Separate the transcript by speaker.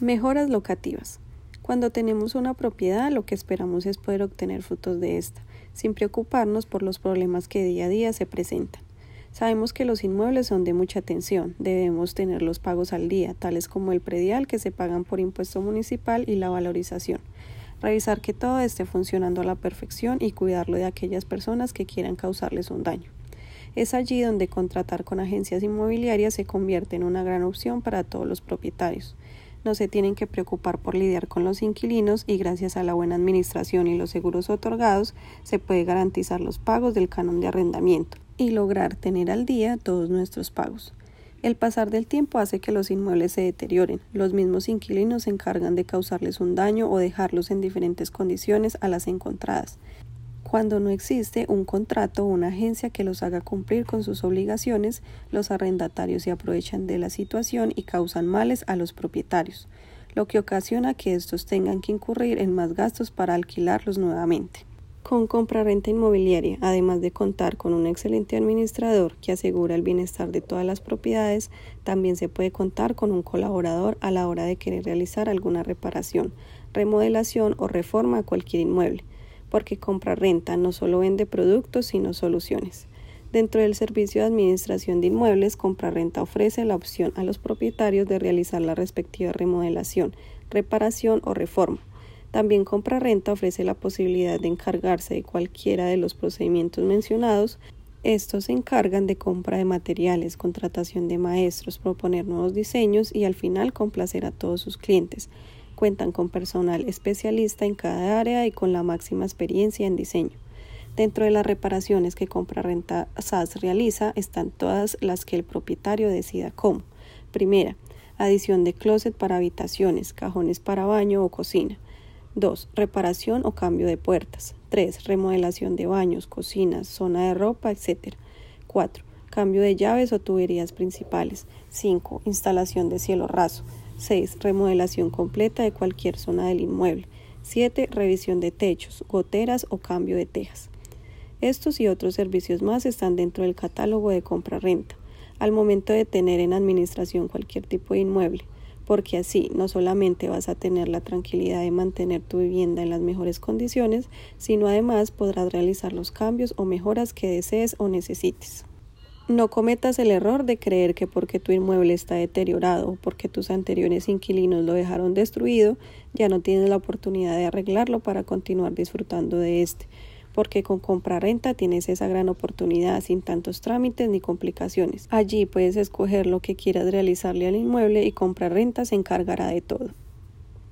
Speaker 1: Mejoras locativas. Cuando tenemos una propiedad, lo que esperamos es poder obtener frutos de esta, sin preocuparnos por los problemas que día a día se presentan. Sabemos que los inmuebles son de mucha atención, debemos tener los pagos al día, tales como el predial que se pagan por impuesto municipal y la valorización. Revisar que todo esté funcionando a la perfección y cuidarlo de aquellas personas que quieran causarles un daño. Es allí donde contratar con agencias inmobiliarias se convierte en una gran opción para todos los propietarios no se tienen que preocupar por lidiar con los inquilinos y gracias a la buena administración y los seguros otorgados se puede garantizar los pagos del canon de arrendamiento y lograr tener al día todos nuestros pagos. El pasar del tiempo hace que los inmuebles se deterioren. Los mismos inquilinos se encargan de causarles un daño o dejarlos en diferentes condiciones a las encontradas cuando no existe un contrato o una agencia que los haga cumplir con sus obligaciones, los arrendatarios se aprovechan de la situación y causan males a los propietarios, lo que ocasiona que estos tengan que incurrir en más gastos para alquilarlos nuevamente. Con compra-renta inmobiliaria, además de contar con un excelente administrador que asegura el bienestar de todas las propiedades, también se puede contar con un colaborador a la hora de querer realizar alguna reparación, remodelación o reforma a cualquier inmueble porque compra-renta no solo vende productos, sino soluciones. Dentro del servicio de administración de inmuebles, compra-renta ofrece la opción a los propietarios de realizar la respectiva remodelación, reparación o reforma. También compra-renta ofrece la posibilidad de encargarse de cualquiera de los procedimientos mencionados. Estos se encargan de compra de materiales, contratación de maestros, proponer nuevos diseños y al final complacer a todos sus clientes cuentan con personal especialista en cada área y con la máxima experiencia en diseño. Dentro de las reparaciones que Compra Renta SAS realiza están todas las que el propietario decida cómo. Primera, adición de closet para habitaciones, cajones para baño o cocina. 2. Reparación o cambio de puertas. 3. Remodelación de baños, cocinas, zona de ropa, etc. 4. Cambio de llaves o tuberías principales. 5. Instalación de cielo raso. 6. Remodelación completa de cualquier zona del inmueble. 7. Revisión de techos, goteras o cambio de tejas. Estos y otros servicios más están dentro del catálogo de compra-renta, al momento de tener en administración cualquier tipo de inmueble, porque así no solamente vas a tener la tranquilidad de mantener tu vivienda en las mejores condiciones, sino además podrás realizar los cambios o mejoras que desees o necesites. No cometas el error de creer que porque tu inmueble está deteriorado o porque tus anteriores inquilinos lo dejaron destruido, ya no tienes la oportunidad de arreglarlo para continuar disfrutando de este, porque con compra-renta tienes esa gran oportunidad sin tantos trámites ni complicaciones. Allí puedes escoger lo que quieras realizarle al inmueble y compra-renta se encargará de todo.